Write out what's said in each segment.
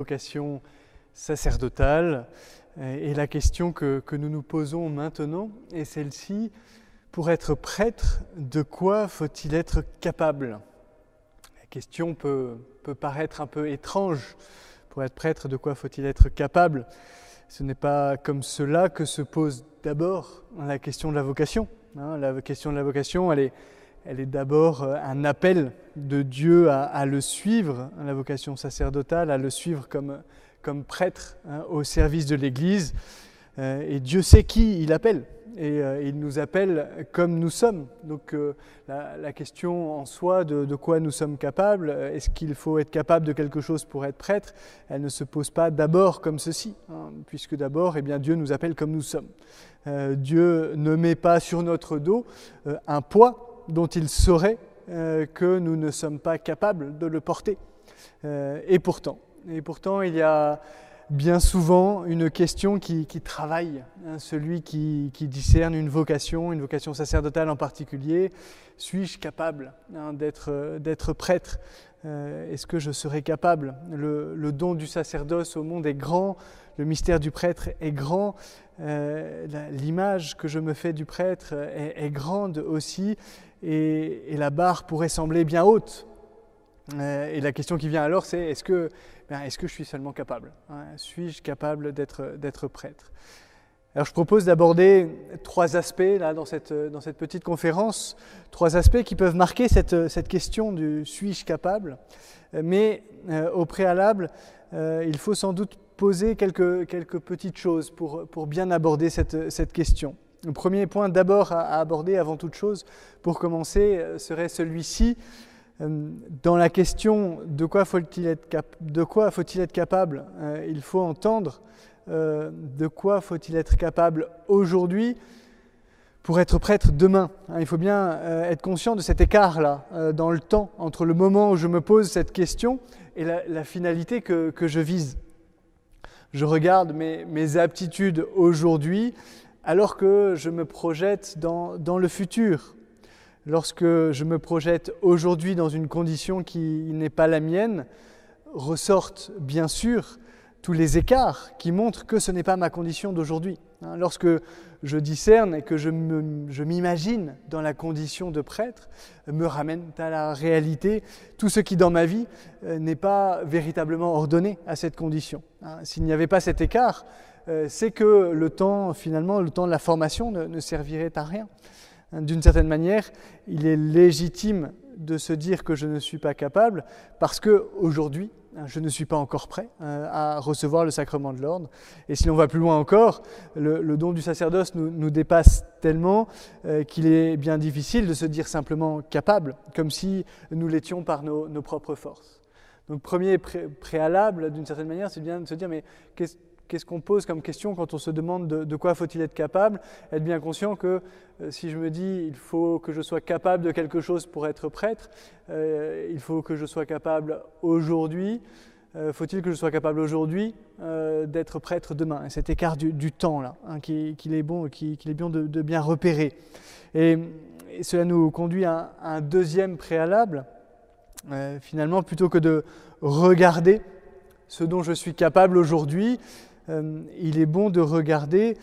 vocation sacerdotale. Et la question que, nous nous posons maintenant est celle-ci. Pour être prêtre, de quoi faut-il être capable? La question peut, peut, paraître un peu étrange. Pour être prêtre, de quoi faut-il être capable? Ce n'est pas comme cela que se pose d'abord la question de la vocation. Hein. la question de la vocation, elle est, elle est d'abord euh, un appel de Dieu à, le suivre, hein, la vocation sacerdotale, à le suivre comme, comme prêtre hein, au service de l'Église. Euh, et Dieu sait qui il appelle. Et euh, il nous appelle comme nous sommes. Donc la, question en soi de, de, quoi nous sommes capables, est-ce qu'il faut être capable de quelque chose pour être prêtre, elle ne se pose pas d'abord comme ceci, hein, puisque d'abord eh bien, Dieu nous appelle comme nous sommes. Dieu ne met pas sur notre dos un poids dont il saurait euh, que nous ne sommes pas capables de le porter. Euh, et pourtant, et pourtant, il y a bien souvent une question qui, travaille, hein, celui qui, discerne une vocation, une vocation sacerdotale en particulier. Suis-je capable hein, d'être prêtre? Euh, Est-ce que je serai capable? Le, don du sacerdoce au monde est grand, le mystère du prêtre est grand, l'image que je me fais du prêtre est grande aussi, et, la barre pourrait sembler bien haute. Euh, et la question qui vient alors, c'est est-ce que, ben, est que je suis seulement capable hein? Suis-je capable d'être prêtre? Alors je propose d'aborder trois aspects là, dans, cette, dans cette petite conférence, trois aspects qui peuvent marquer cette, cette question du suis-je capable, mais euh, au préalable, euh, il faut sans doute poser quelques, quelques petites choses pour, pour bien aborder cette, cette question. Le premier point d'abord à aborder avant toute chose, pour commencer, euh, serait celui-ci. Euh, dans la question de quoi faut-il être, faut être, capable, euh, il faut entendre de quoi faut-il être capable aujourd'hui pour être prêtre demain. Hein, il faut bien être conscient de cet écart-là dans le temps entre le moment où je me pose cette question et la, finalité que, je vise. Je regarde mes aptitudes aujourd'hui alors que je me projette dans, le futur, lorsque je me projette aujourd'hui dans une condition qui n'est pas la mienne, ressortent bien sûr tous les écarts qui montrent que ce n'est pas ma condition d'aujourd'hui. Hein, lorsque je discerne et que je m'imagine dans la condition de prêtre, me ramène à la réalité tout ce qui dans ma vie euh, n'est pas véritablement ordonné à cette condition. Hein, s'il n'y avait pas cet écart, euh, c'est que le temps, finalement, le temps de la formation ne, servirait à rien. D'une certaine manière, il est légitime de se dire que je ne suis pas capable parce que aujourd'hui, je ne suis pas encore prêt euh, à recevoir le sacrement de l'ordre. Et si l'on va plus loin encore, le, don du sacerdoce nous, dépasse tellement euh, qu'il est bien difficile de se dire simplement capable, comme si nous l'étions par nos, propres forces. Donc premier préalable, d'une certaine manière, c'est bien de se dire, mais qu'est-ce qu'est-ce qu'on pose comme question quand on se demande de, quoi faut-il être capable? Être bien conscient que euh, si je me dis il faut que je sois capable de quelque chose pour être prêtre, euh, il faut que je sois capable aujourd'hui, euh, faut-il que je sois capable aujourd'hui d'être prêtre demain? Et cet écart du, temps là, hein, qu'il est bon, qu'il est bien de, bien repérer. Et, cela nous conduit à, un deuxième préalable. finalement, plutôt que de regarder ce dont je suis capable aujourd'hui, euh, il est bon de regarder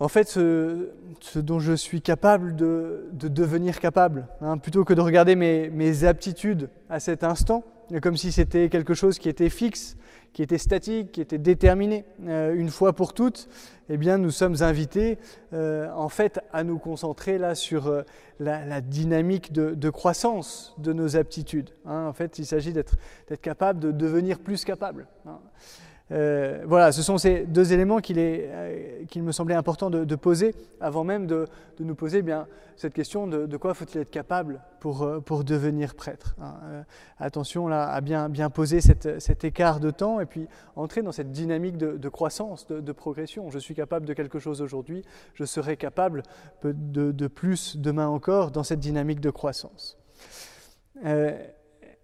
en fait ce, dont je suis capable de, devenir capable, hein, plutôt que de regarder mes, aptitudes à cet instant, comme si c'était quelque chose qui était fixe, qui était statique, qui était déterminé euh, une fois pour toutes, eh bien nous sommes invités euh, en fait à nous concentrer là sur la, dynamique de, croissance de nos aptitudes. Hein. En fait, il s'agit d'être capable de devenir plus capable. Hein. Euh, voilà, ce sont ces deux éléments qu'il euh, me semblait important de, poser avant même de, nous poser eh bien, cette question de, quoi faut-il être capable pour, euh, devenir prêtre. Hein. attention là, à bien poser cet écart de temps et puis entrer dans cette dynamique de, croissance, de, progression. Je suis capable de quelque chose aujourd'hui, je serai capable de, plus demain encore dans cette dynamique de croissance.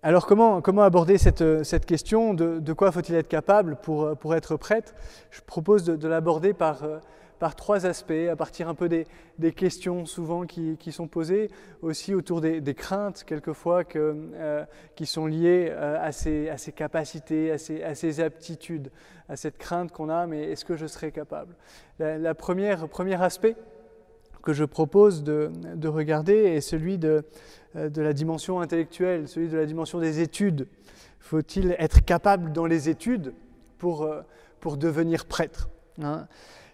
Alors comment, comment aborder cette, cette question de, de quoi faut-il être capable pour, pour, être prêtre? Je propose de, l'aborder par, par trois aspects, à partir un peu des, des questions souvent qui, qui, sont posées, aussi autour des, des craintes quelquefois que, euh, qui sont liées euh, à, ces, à, capacités, à ces, à aptitudes, à cette crainte qu'on a, mais est-ce que je serai capable? La, première, premier aspect que je propose de, de regarder est celui de, euh, de la dimension intellectuelle, celui de la dimension des études. Faut-il être capable dans les études pour, euh, devenir prêtre hein?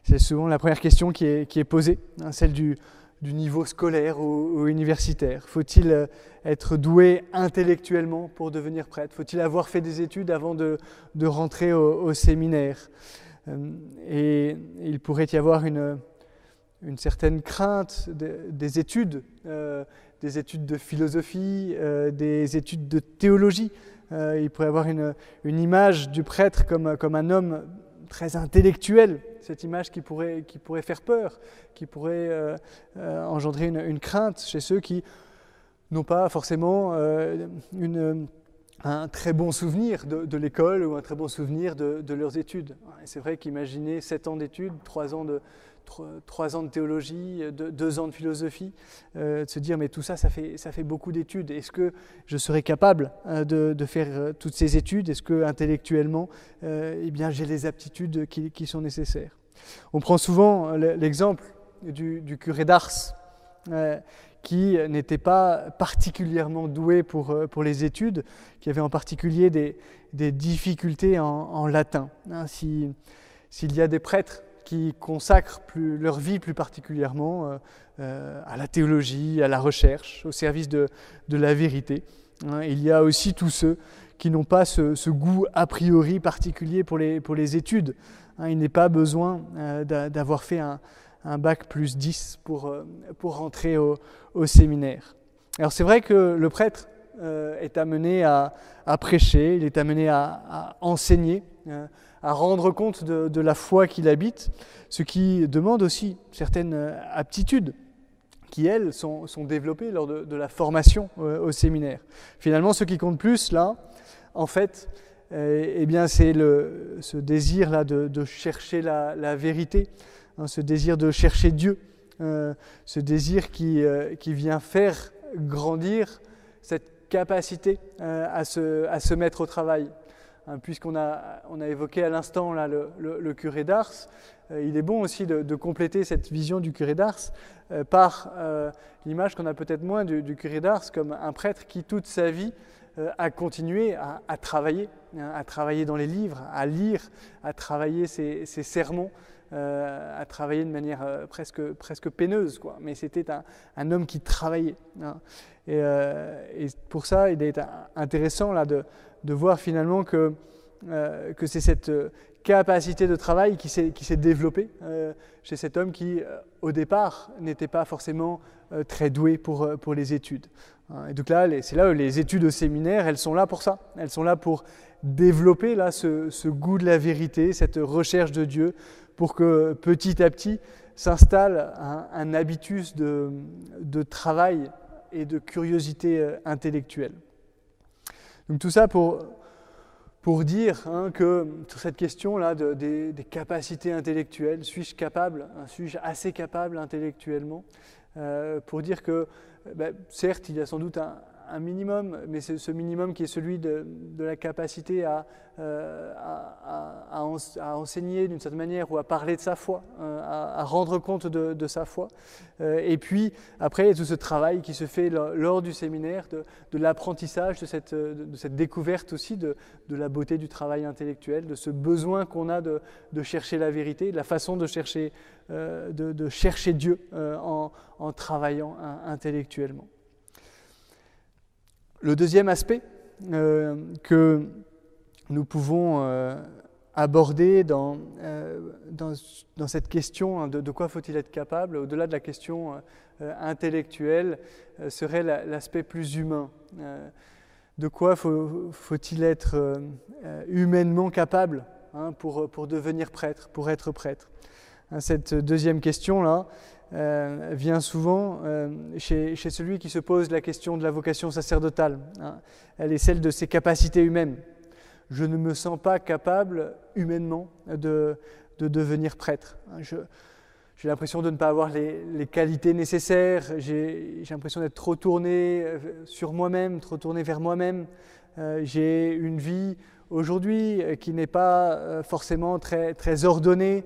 C'est souvent la première question qui est, posée, hein, celle du, niveau scolaire ou, universitaire. Faut-il euh, être doué intellectuellement pour devenir prêtre? Faut-il avoir fait des études avant de, rentrer au, séminaire? Et il pourrait y avoir une, une certaine crainte de, des études, euh, des études de philosophie, euh, des études de théologie. Euh, il pourrait avoir une, image du prêtre comme, comme un homme très intellectuel, cette image qui pourrait, qui pourrait faire peur, qui pourrait engendrer une, crainte chez ceux qui n'ont pas forcément une, un très bon souvenir de, de l'école ou un très bon souvenir de, de leurs études. C'est vrai qu'imaginer 7 ans d'études, 3 ans de, trois ans de théologie, deux, ans de philosophie, euh, de se dire mais tout ça, ça fait, ça fait beaucoup d'études. Est-ce que je serais capable euh, de, faire euh, toutes ces études? Est-ce que intellectuellement, euh, eh bien, j'ai les aptitudes qui, sont nécessaires? On prend souvent l'exemple du, curé d'Ars. Qui n'était pas particulièrement doué pour, pour les études, qui avait en particulier des, difficultés en, latin. Hein, S'il si, y a des prêtres qui consacrent leur vie plus particulièrement euh, euh, à la théologie, à la recherche, au service de, la vérité. Hein, il y a aussi tous ceux qui n'ont pas ce, goût a priori particulier pour les, études. Hein, il n'est pas besoin euh, d'avoir fait un, bac plus 10 pour, rentrer au, séminaire. Alors c'est vrai que le prêtre est amené à, prêcher, il est amené à, à enseigner, euh, à rendre compte de, la foi qu'il habite, ce qui demande aussi certaines euh, aptitudes qui, elles, sont, sont développées lors de, la formation euh, au séminaire. Finalement, ce qui compte plus, là, en fait, euh, eh bien, c'est ce désir-là de, chercher la, vérité, hein, ce désir de chercher Dieu, ce désir qui, qui vient faire grandir cette capacité à, se, à se mettre au travail, Hein, puisqu'on a, on a évoqué à l'instant là, le, curé d'Ars, euh, il est bon aussi de, compléter cette vision du curé d'Ars euh, par euh, l'image qu'on a peut-être moins du, curé d'Ars comme un prêtre qui toute sa vie a continué à, travailler, hein, à travailler dans les livres, à lire, à travailler ses, sermons, à travailler de manière presque, presque peineuse. Quoi. Mais c'était un, homme qui travaillait. Hein. Et, et, pour ça, il est intéressant là, de, de voir finalement que, euh, c'est cette capacité de travail qui s'est développée euh, chez cet homme qui, euh, au départ, n'était pas forcément euh, très doué pour, les études. Et donc là, c'est là où les études au séminaire, elles sont là pour ça. Elles sont là pour développer là, ce, goût de la vérité, cette recherche de Dieu, pour que petit à petit s'installe un, habitus de travail et de curiosité intellectuelle. Donc tout ça pour, dire hein, que sur cette question-là de, des, capacités intellectuelles, suis-je capable, hein, suis-je assez capable intellectuellement, euh, pour dire que ben, certes il y a sans doute un, un minimum, mais c'est ce minimum qui est celui de, la capacité à, euh, à, enseigner d'une certaine manière ou à parler de sa foi, euh, à, rendre compte de, sa foi. Euh, et puis après, il y a tout ce travail qui se fait lors du séminaire, de, l'apprentissage, de cette, découverte aussi de, la beauté du travail intellectuel, de ce besoin qu'on a de, chercher la vérité, de la façon de chercher, Dieu en, en travaillant intellectuellement. Le deuxième aspect euh, que nous pouvons euh, aborder dans, euh, dans, cette question hein, de, quoi faut-il être capable, au-delà de la question intellectuelle, serait l'aspect la, plus humain. De quoi faut, faut-il être humainement capable hein, pour, pour devenir prêtre, pour être prêtre? Hein, Cette deuxième question-là, euh, vient souvent euh, chez, celui qui se pose la question de la vocation sacerdotale. Hein. Elle est celle de ses capacités humaines. Je ne me sens pas capable humainement de, de devenir prêtre. Je, j'ai l'impression de ne pas avoir les, qualités nécessaires, j'ai l'impression d'être trop tourné euh, sur moi-même, trop tourné vers moi-même. J'ai une vie aujourd'hui qui n'est pas forcément très, très ordonnée,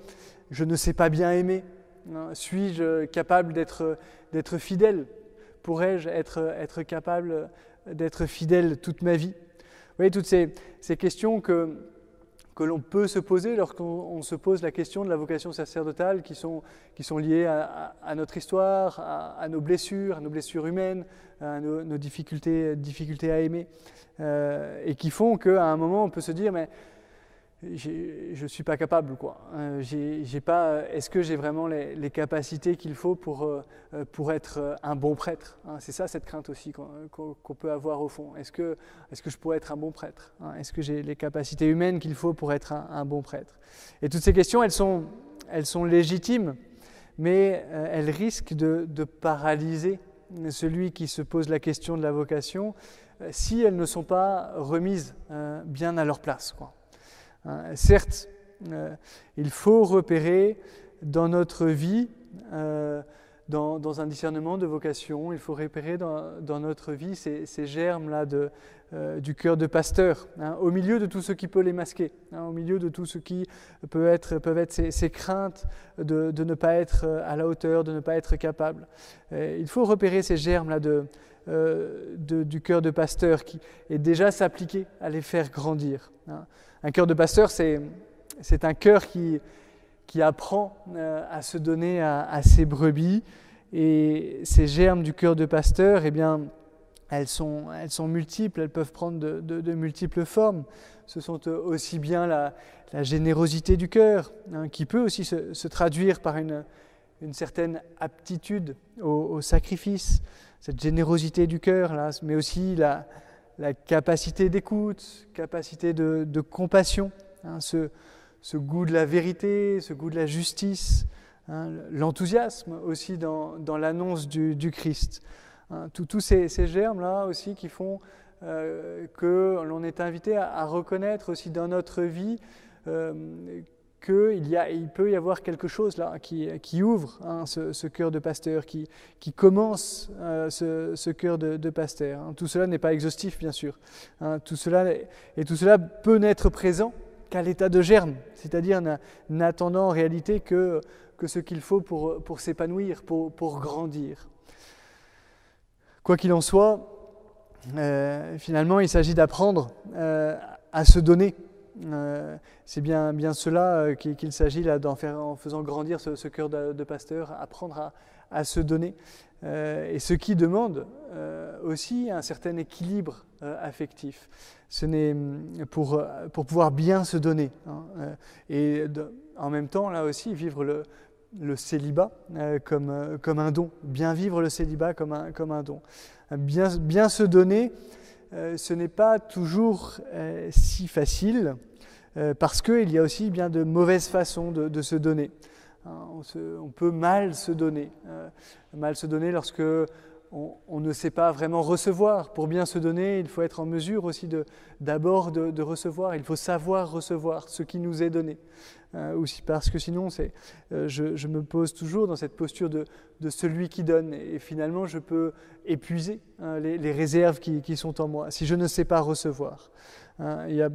je ne sais pas bien aimer. Hein, suis-je capable d'être fidèle? Pourrais-je être, capable d'être fidèle toute ma vie? Vous voyez, toutes ces, questions que, l'on peut se poser lorsqu'on se pose la question de la vocation sacerdotale qui sont, liées à, notre histoire, à, nos blessures, à nos blessures humaines, à nos, difficultés, difficultés à aimer, euh, et qui font qu'à un moment on peut se dire mais je ne suis pas capable. Quoi. Euh, j'ai pas, est-ce que j'ai vraiment les, capacités qu'il faut pour, euh, pour être un bon prêtre hein? C'est ça cette crainte aussi qu'on peut avoir au fond. Est-ce que, est que je pourrais être un bon prêtre hein? Est-ce que j'ai les capacités humaines qu'il faut pour être un, bon prêtre? Et toutes ces questions, elles sont, elles sont légitimes, mais euh, elles risquent de, de, paralyser celui qui se pose la question de la vocation si elles ne sont pas remises bien à leur place. Quoi. Hein, certes, euh, il faut repérer dans notre vie, euh, dans, un discernement de vocation, il faut repérer dans, notre vie ces, germes-là euh, du cœur de pasteur, hein, au milieu de tout ce qui peut les masquer, hein, au milieu de tout ce qui peut être, peuvent être ces, craintes de, ne pas être à la hauteur, de ne pas être capable. il faut repérer ces germes-là de, du cœur de pasteur qui est déjà s'appliquer à les faire grandir. Un cœur de pasteur, c'est, un cœur qui, qui apprend euh, à se donner à, ses brebis. Et ces germes du cœur de pasteur, eh bien, elles sont, elles sont multiples, elles peuvent prendre de, multiples formes. Ce sont aussi bien la, générosité du cœur, hein, qui peut aussi se, traduire par une, une certaine aptitude au, sacrifice, cette générosité du cœur, là, mais aussi la, la capacité d'écoute, capacité de, compassion, hein, ce, goût de la vérité, ce goût de la justice, hein, l'enthousiasme aussi dans, l'annonce du, Christ. Hein, tous ces, germes-là aussi qui font euh, que l'on est invité à, reconnaître aussi dans notre vie euh, qu'il il peut y avoir quelque chose là qui, ouvre hein, ce, cœur de pasteur, qui, commence euh, ce, cœur de, pasteur. Hein. Tout cela n'est pas exhaustif, bien sûr. Hein. Tout cela, et tout cela peut n'être présent qu'à l'état de germe, c'est-à-dire n'attendant en réalité que, ce qu'il faut pour, s'épanouir, pour, pour, grandir. Quoi qu'il en soit, euh, finalement, il s'agit d'apprendre euh, à se donner euh, c'est bien, bien cela euh, qu'il s'agit là en faisant grandir ce, cœur de, pasteur, apprendre à, se donner. Euh, et ce qui demande aussi un certain équilibre affectif. Ce n'est mm, pour, pour pouvoir bien se donner. Hein, et en même temps, là aussi, vivre le, le célibat comme, comme un don. Bien vivre le célibat comme un, comme un don. Bien, bien se donner, ce n'est pas toujours si facile. Euh, parce qu'il y a aussi bien de mauvaises façons de, se donner. Hein, on, peut mal se donner, euh, mal se donner lorsque on, ne sait pas vraiment recevoir. Pour bien se donner, il faut être en mesure aussi d'abord de, recevoir. Il faut savoir recevoir ce qui nous est donné. Euh, aussi parce que sinon, je, me pose toujours dans cette posture de, celui qui donne. Et finalement, je peux épuiser hein, les, réserves qui, qui, sont en moi si je ne sais pas recevoir. Hein, il y a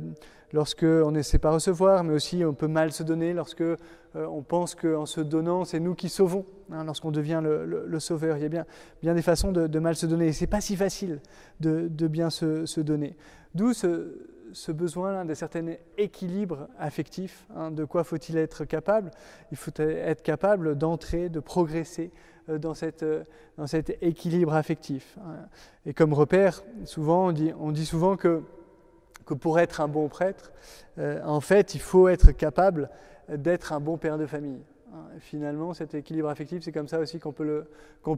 lorsque on ne sait pas recevoir, mais aussi on peut mal se donner lorsque euh, on pense qu'en se donnant, c'est nous qui sauvons, hein, lorsqu'on devient le, sauveur. Il y a bien, des façons de, mal se donner, ce n'est pas si facile de, bien se, donner. D'où ce, besoin d'un certain équilibre affectif. Hein, de quoi faut-il être capable? Il faut être capable d'entrer, de progresser euh, dans, cette, cet équilibre affectif. Hein. Et comme repère, souvent, on dit souvent que que pour être un bon prêtre, euh, en fait, il faut être capable d'être un bon père de famille. Hein, finalement, cet équilibre affectif, c'est comme ça aussi qu'on peut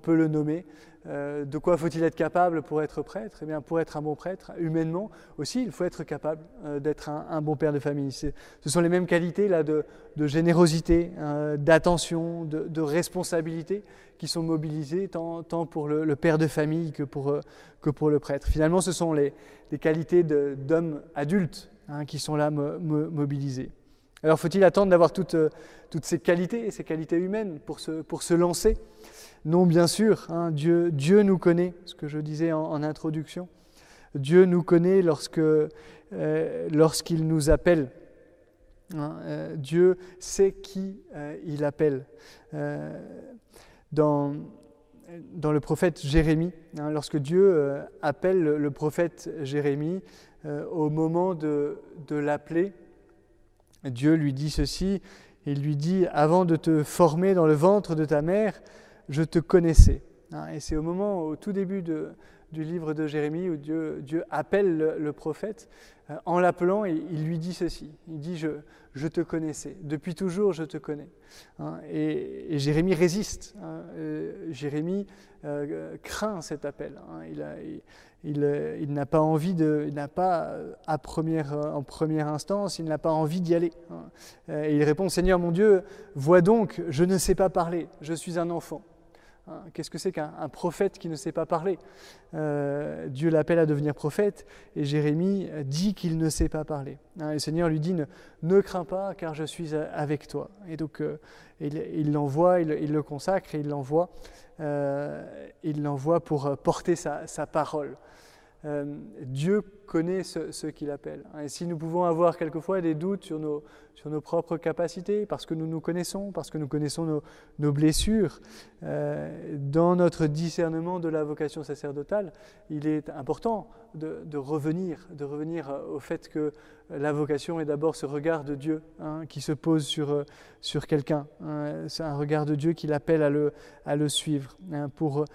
le, nommer. Euh, de quoi faut-il être capable pour être prêtre? Eh bien, pour être un bon prêtre, humainement aussi, il faut être capable euh, d'être un, bon père de famille. Ce sont les mêmes qualités là, de, générosité, d'attention, de, responsabilité qui sont mobilisées tant, pour le, père de famille que pour, que pour le prêtre. Finalement, ce sont les, qualités d'hommes adultes hein, qui sont là mobilisées. Alors faut-il attendre d'avoir toutes, toutes ces qualités, ces qualités humaines pour se, pour se lancer? Non, bien sûr, hein, Dieu, Dieu nous connaît, ce que je disais en, introduction. Dieu nous connaît lorsque, lorsqu'il nous appelle. Hein, Dieu sait qui il appelle. dans, dans le prophète Jérémie, hein, lorsque Dieu euh, appelle le, prophète Jérémie, euh, au moment de, l'appeler, Dieu lui dit ceci, il lui dit, avant de te former dans le ventre de ta mère, je te connaissais. Hein, et c'est au moment, au tout début du livre de Jérémie, où Dieu, appelle le, prophète, euh, en l'appelant, il lui dit ceci, il dit, je, je te connaissais. Depuis toujours, je te connais. Hein, et, Jérémie résiste. Hein, euh, Jérémie euh, craint cet appel. Hein. il, il, n'a pas envie de, il n'a pas à première, en première instance, il n'a pas envie d'y aller. Et il répond Seigneur mon Dieu, vois donc, je ne sais pas parler, je suis un enfant. Hein, qu'est-ce que c'est qu'un prophète qui ne sait pas parler? Euh, Dieu l'appelle à devenir prophète et Jérémie dit qu'il ne sait pas parler. Hein, le Seigneur lui dit ne, crains pas car je suis avec toi. Et donc euh, il l'envoie, il, le consacre et il l'envoie, euh, pour porter sa parole. Dieu connaît ce, qu'il appelle. Hein, et si nous pouvons avoir quelquefois des doutes sur nos, sur nos propres capacités, parce que nous nous connaissons, parce que nous connaissons nos, blessures, euh, dans notre discernement de la vocation sacerdotale, il est important de, revenir, de revenir au fait que la vocation est d'abord ce regard de Dieu hein, qui se pose sur, sur quelqu'un. Hein. c'est un regard de Dieu qui l'appelle à le, à le suivre, pour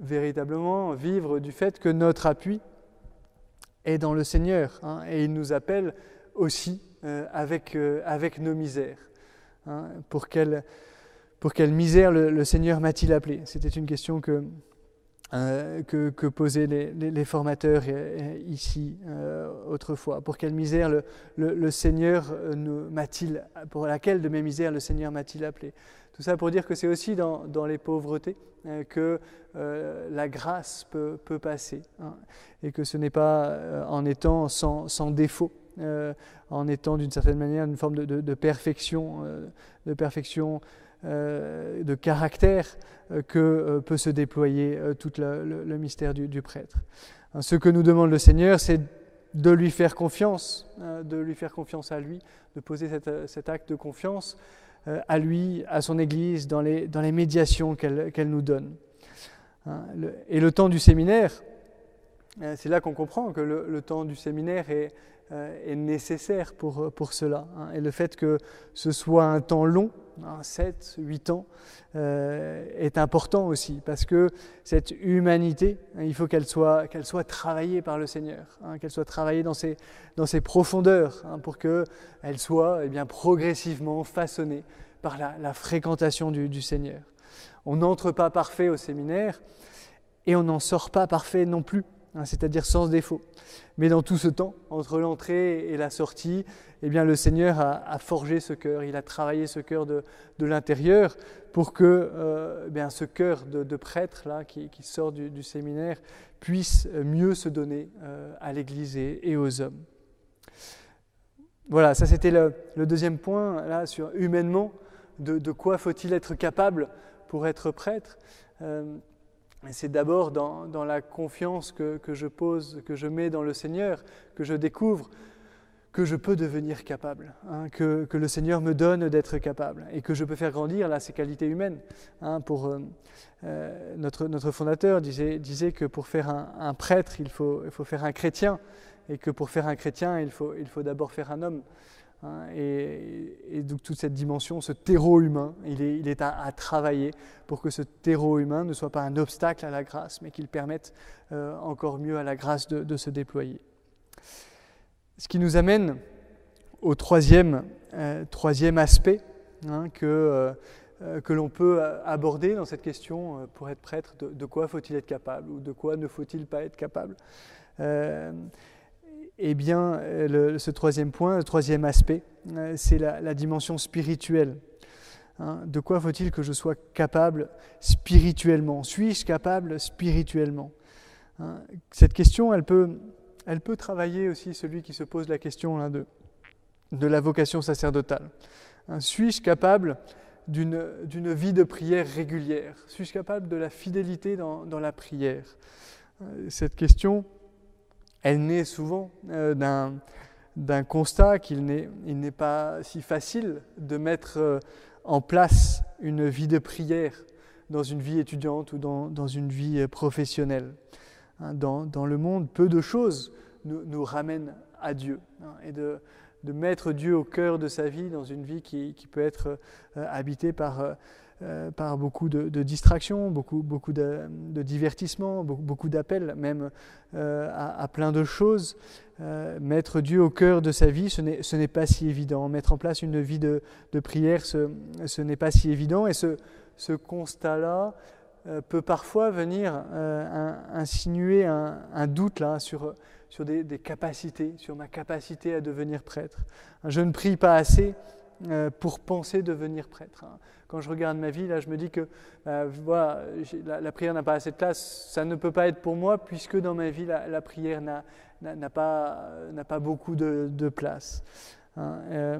véritablement vivre du fait que notre appui, est dans le Seigneur. Hein, et il nous appelle aussi euh, avec, euh, avec nos misères. Hein, pour, quelle, pour quelle misère le, Seigneur m'a-t-il appelé? C'était une question que, euh, que, posaient les, formateurs ici autrefois. Pour quelle misère le, le Seigneur m'a-t-il, pour laquelle de mes misères le Seigneur m'a-t-il appelé? Tout ça pour dire que c'est aussi dans, les pauvretés que la grâce peut, passer. Hein et que ce n'est pas euh, en étant sans, défaut, euh, en étant d'une certaine manière une forme de, perfection, de perfection euh, de caractère que peut se déployer tout le, mystère du, prêtre. Hein, ce que nous demande le Seigneur, c'est de lui faire confiance, de lui faire confiance à lui, de poser cet acte de confiance à lui, à son Église, dans les, dans les médiations qu'elle nous donne. Hein, et le temps du séminaire, euh, c'est là qu'on comprend que le, temps du séminaire est, euh, nécessaire pour, euh, pour cela. Hein. Et le fait que ce soit un temps long, 7, hein, 8 ans, est important aussi, parce que cette humanité, hein, il faut qu'elle soit, soit travaillée par le Seigneur, qu'elle soit travaillée dans ses, dans ses profondeurs, pour qu'elle soit eh bien, progressivement façonnée par la, fréquentation du, du Seigneur. On n'entre pas parfait au séminaire et on n'en sort pas parfait non plus. Hein, c'est-à-dire sans défaut. Mais dans tout ce temps, entre l'entrée et la sortie, eh bien, le Seigneur a, forgé ce cœur, il a travaillé ce cœur de, l'intérieur pour que euh, eh bien, ce cœur de, prêtre là, qui, sort du, séminaire puisse mieux se donner euh, à l'Église et, aux hommes. Voilà, ça c'était le, deuxième point, là, sur humainement, de, quoi faut-il être capable pour être prêtre. Euh, c'est d'abord dans, la confiance que, je pose, que je mets dans le Seigneur, que je découvre que je peux devenir capable, hein, que, le Seigneur me donne d'être capable et que je peux faire grandir là ces qualités humaines. Hein, euh, euh, notre, fondateur disait, que pour faire un, prêtre, il faut, faire un chrétien et que pour faire un chrétien, il faut d'abord faire un homme. Hein, et, donc toute cette dimension, ce terreau humain, il est, à, travailler pour que ce terreau humain ne soit pas un obstacle à la grâce, mais qu'il permette euh, encore mieux à la grâce de, se déployer. Ce qui nous amène au troisième, euh, troisième aspect hein, que, euh, que l'on peut aborder dans cette question pour être prêtre, de quoi faut-il être capable ou de quoi ne faut-il pas être capable eh bien, euh, ce troisième point, le troisième aspect, euh, c'est la, dimension spirituelle. Hein. de quoi faut-il que je sois capable spirituellement? Suis-je capable spirituellement? Hein. Cette question, elle peut, elle peut travailler aussi celui qui se pose la question de de la vocation sacerdotale. Hein, suis-je capable d'une vie de prière régulière? Suis-je capable de la fidélité dans, la prière? Euh, Cette question, elle naît souvent euh, d'un constat qu'il n'est pas si facile de mettre euh, en place une vie de prière dans une vie étudiante ou dans, une vie professionnelle. Hein, dans, le monde, peu de choses nous, ramènent à Dieu. Hein, et de, mettre Dieu au cœur de sa vie dans une vie qui, peut être euh, habitée par, euh, euh, par beaucoup de, distractions, beaucoup, beaucoup de, divertissements, beaucoup, d'appels même à, plein de choses. mettre Dieu au cœur de sa vie, ce n'est pas si évident. Mettre en place une vie de, prière, ce, n'est pas si évident. Et ce, constat-là peut parfois venir insinuer un, doute là, sur sur des, capacités, sur ma capacité à devenir prêtre. Je ne prie pas assez euh, pour penser devenir prêtre. Hein. Quand je regarde ma vie, là, je me dis que bah, voilà, la, prière n'a pas assez de place. Ça ne peut pas être pour moi puisque dans ma vie, la, prière n'a pas, beaucoup de, place. Hein. Euh,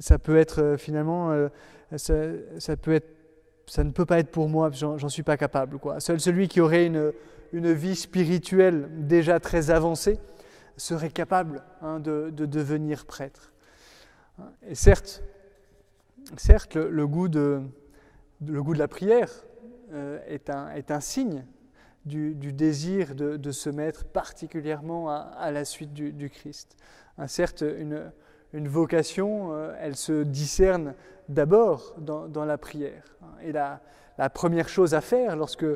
ça peut être euh, finalement, ça, peut être, ça ne peut pas être pour moi, j'en suis pas capable. Quoi. Seul celui qui aurait une, une vie spirituelle déjà très avancée serait capable hein, de, devenir prêtre. Et certes, certes le, goût, de, le goût de la prière euh, est, un, est, un, signe du, désir de, se mettre particulièrement à, la suite du, Christ. Hein, certes, une, une vocation, euh, elle se discerne d'abord dans, la prière. Et la, la première chose à faire lorsque,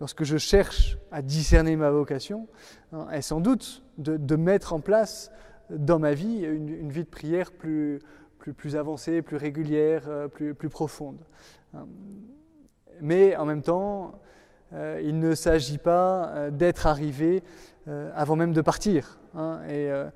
lorsque je cherche à discerner ma vocation hein, est sans doute de, mettre en place dans ma vie une, vie de prière plus, plus, avancée, plus régulière, euh, plus, plus profonde. Hein. Mais en même temps, euh, il ne s'agit pas euh, d'être arrivé avant même de partir. Hein, euh,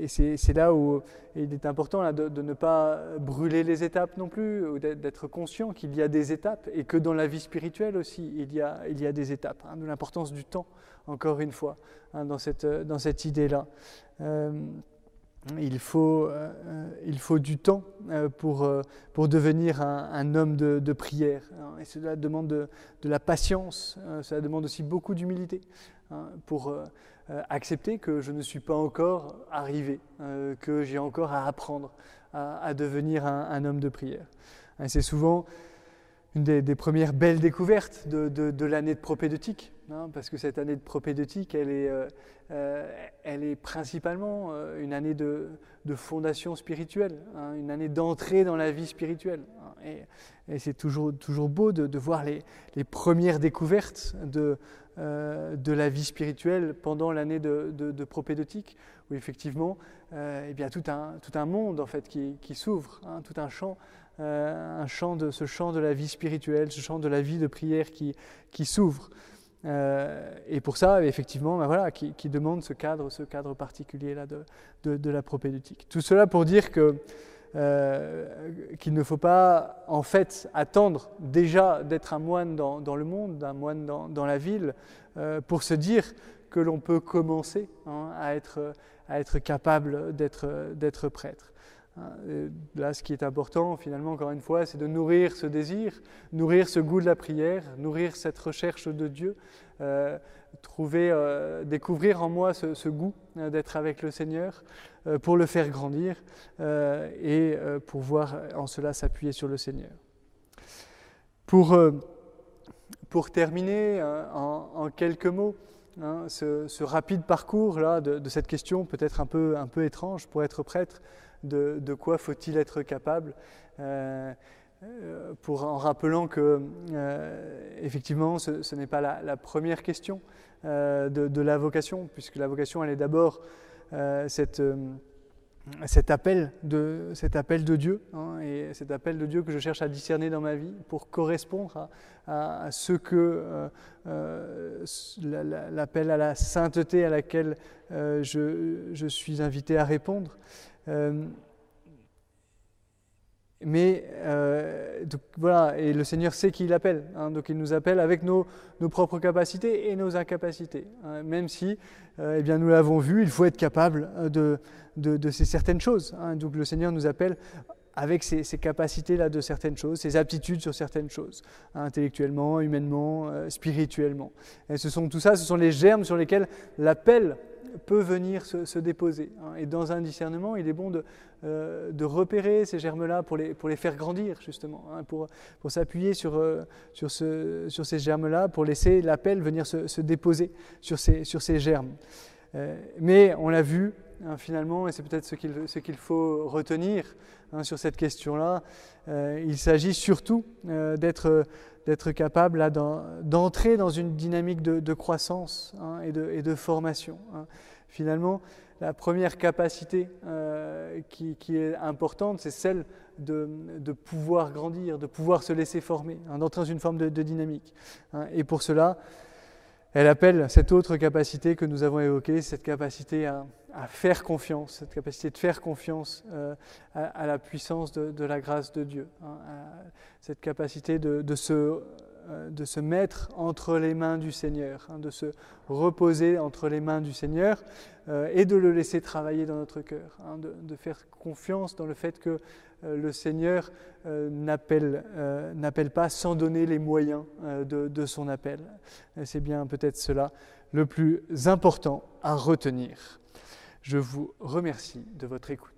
et c'est là où il est important de, ne pas brûler les étapes non plus, d'être conscient qu'il y a des étapes et que dans la vie spirituelle aussi, il y a, il y a des étapes. Hein, de l'importance du temps, encore une fois, hein, dans cette, dans cette idée-là. Euh, il, faut, euh, il faut du temps pour, pour devenir un, homme de, prière. Hein, et cela demande de, de la patience, cela demande aussi beaucoup d'humilité pour euh, accepter que je ne suis pas encore arrivé, euh, que j'ai encore à apprendre à, devenir un, homme de prière. c'est souvent une des, premières belles découvertes de, l'année de propédeutique, parce que cette année de propédeutique, elle est, euh, est principalement une année de, fondation spirituelle, hein, une année d'entrée dans la vie spirituelle. Et, c'est toujours, beau de, voir les, premières découvertes de, euh, la vie spirituelle pendant l'année de, de, propédeutique, où effectivement, euh, eh bien, tout, un, tout un monde en fait qui, s'ouvre, hein, tout un champ, euh, un champ de ce champ de la vie spirituelle, ce champ de la vie de prière qui s'ouvre. Et pour ça, effectivement, ben voilà, qui, demande ce cadre, ce cadre particulier là de, de, la propédeutique. Tout cela pour dire que euh, qu'il ne faut pas en fait attendre déjà d'être un moine dans, le monde, un moine dans, la ville, euh, pour se dire que l'on peut commencer hein, à, être, à être capable d'être prêtre. Hein, là, ce qui est important, finalement, encore une fois, c'est de nourrir ce désir, nourrir ce goût de la prière, nourrir cette recherche de Dieu, euh, trouver, euh, découvrir en moi ce, goût euh, d'être avec le Seigneur pour le faire grandir et pouvoir en cela s'appuyer sur le Seigneur. Pour, pour terminer en, quelques mots, hein, ce, rapide parcours là, de, de cette question peut-être un peu, un peu étrange pour être prêtre, de, quoi faut-il être capable euh, euh, pour, en rappelant que euh, effectivement ce, n'est pas la, première question de, la vocation, puisque la vocation elle est d'abord cet, appel de, cet appel de Dieu, hein, et cet appel de Dieu que je cherche à discerner dans ma vie pour correspondre à, ce que l'appel à la sainteté à laquelle je, suis invité à répondre. Euh, mais voilà, et le Seigneur sait qu'il appelle, hein, donc il nous appelle avec nos, propres capacités et nos incapacités. Hein, même si, eh bien, nous l'avons vu, il faut être capable de, de, ces certaines choses. Hein. donc le Seigneur nous appelle avec ces, capacités-là de certaines choses, ces aptitudes sur certaines choses, intellectuellement, humainement, spirituellement. Et ce sont tout ça, ce sont les germes sur lesquels l'appel peut venir se, déposer. Hein. Et dans un discernement, il est bon de, euh, de repérer ces germes-là pour les, pour les faire grandir, justement, hein, pour, pour s'appuyer sur, euh, sur, ce, sur ces germes-là, pour laisser l'appel venir se, se, déposer sur ces, sur ces germes. Euh, mais on l'a vu, hein, finalement, et c'est peut-être ce qu'il ce qu'il faut retenir sur cette question-là, il s'agit surtout d'être d'être capable d'entrer dans une dynamique de, croissance hein, et, de, formation. Hein. Finalement, la première capacité euh, qui, est importante, c'est celle de, pouvoir grandir, de pouvoir se laisser former, hein, d'entrer dans une forme de, dynamique. Et pour cela, elle appelle cette autre capacité que nous avons évoquée, cette capacité à, faire confiance, cette capacité de faire confiance euh, à, la puissance de, la grâce de Dieu, hein, cette capacité de, se, euh, de, se, mettre entre les mains du Seigneur, hein, de se reposer entre les mains du Seigneur euh, et de le laisser travailler dans notre cœur, hein, de, faire confiance dans le fait que le Seigneur n'appelle pas sans donner les moyens de, son appel. C'est bien peut-être cela le plus important à retenir. Je vous remercie de votre écoute.